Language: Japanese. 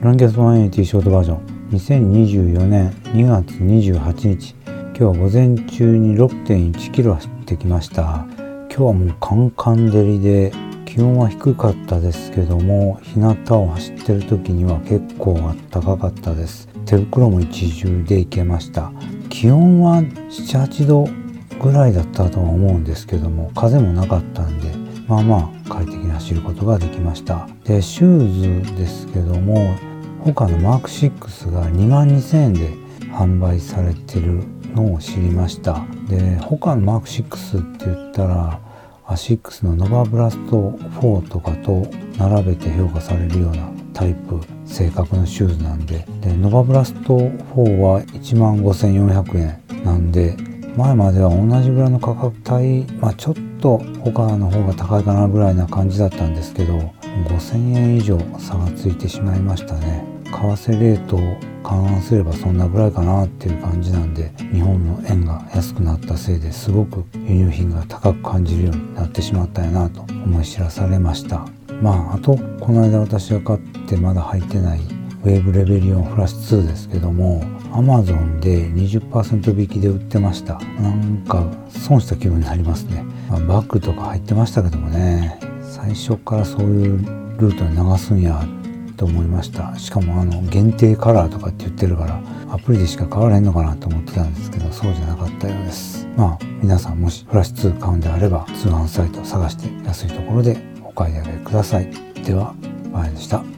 ランキャスト180ショートバージョン。2024年2月28日今日は午前中に6.1キロ走ってきました。今日はもうカンカン照りで気温は低かったですけども日向を走ってる時には結構あったかかったです。手袋も一重でいけました。気温は78度ぐらいだったとは思うんですけども風もなかったんでまあまあ快適に走ることができました。でシューズですけども他のマーク6が2万2000円で販売されてるのを知りました。で他のマーク6って言ったらアシックスのノバブラスト4とかと並べて評価されるようなタイプ性格のシューズなんで。でノバブラスト4は1万5400円なんで前までは同じぐらいの価格帯、まあ、ちょっと他の方が高いかなぐらいな感じだったんですけど5000円以上差がついてしまいましたね。為替レートを勘案すればそんなぐらいかなっていう感じなんで日本の円が安くなったせいですごく輸入品が高く感じるようになってしまったんやなと思い知らされました。まああとこの間私が買ってまだ入ってないウェーブレベリオンフラッシュ2ですけども Amazon で20%引きで売ってました。なんか損した気分になりますね、まあ、バッグとか入ってましたけどもね。最初からそういうルートに流すんやと思いました。しかもあの限定カラーとかって言ってるからアプリでしか買われへんのかなと思ってたんですけどそうじゃなかったようです。まあ皆さんもしフラッシュ2買うんであれば通販サイトを探して安いところでお買い上げください。ではバイでした。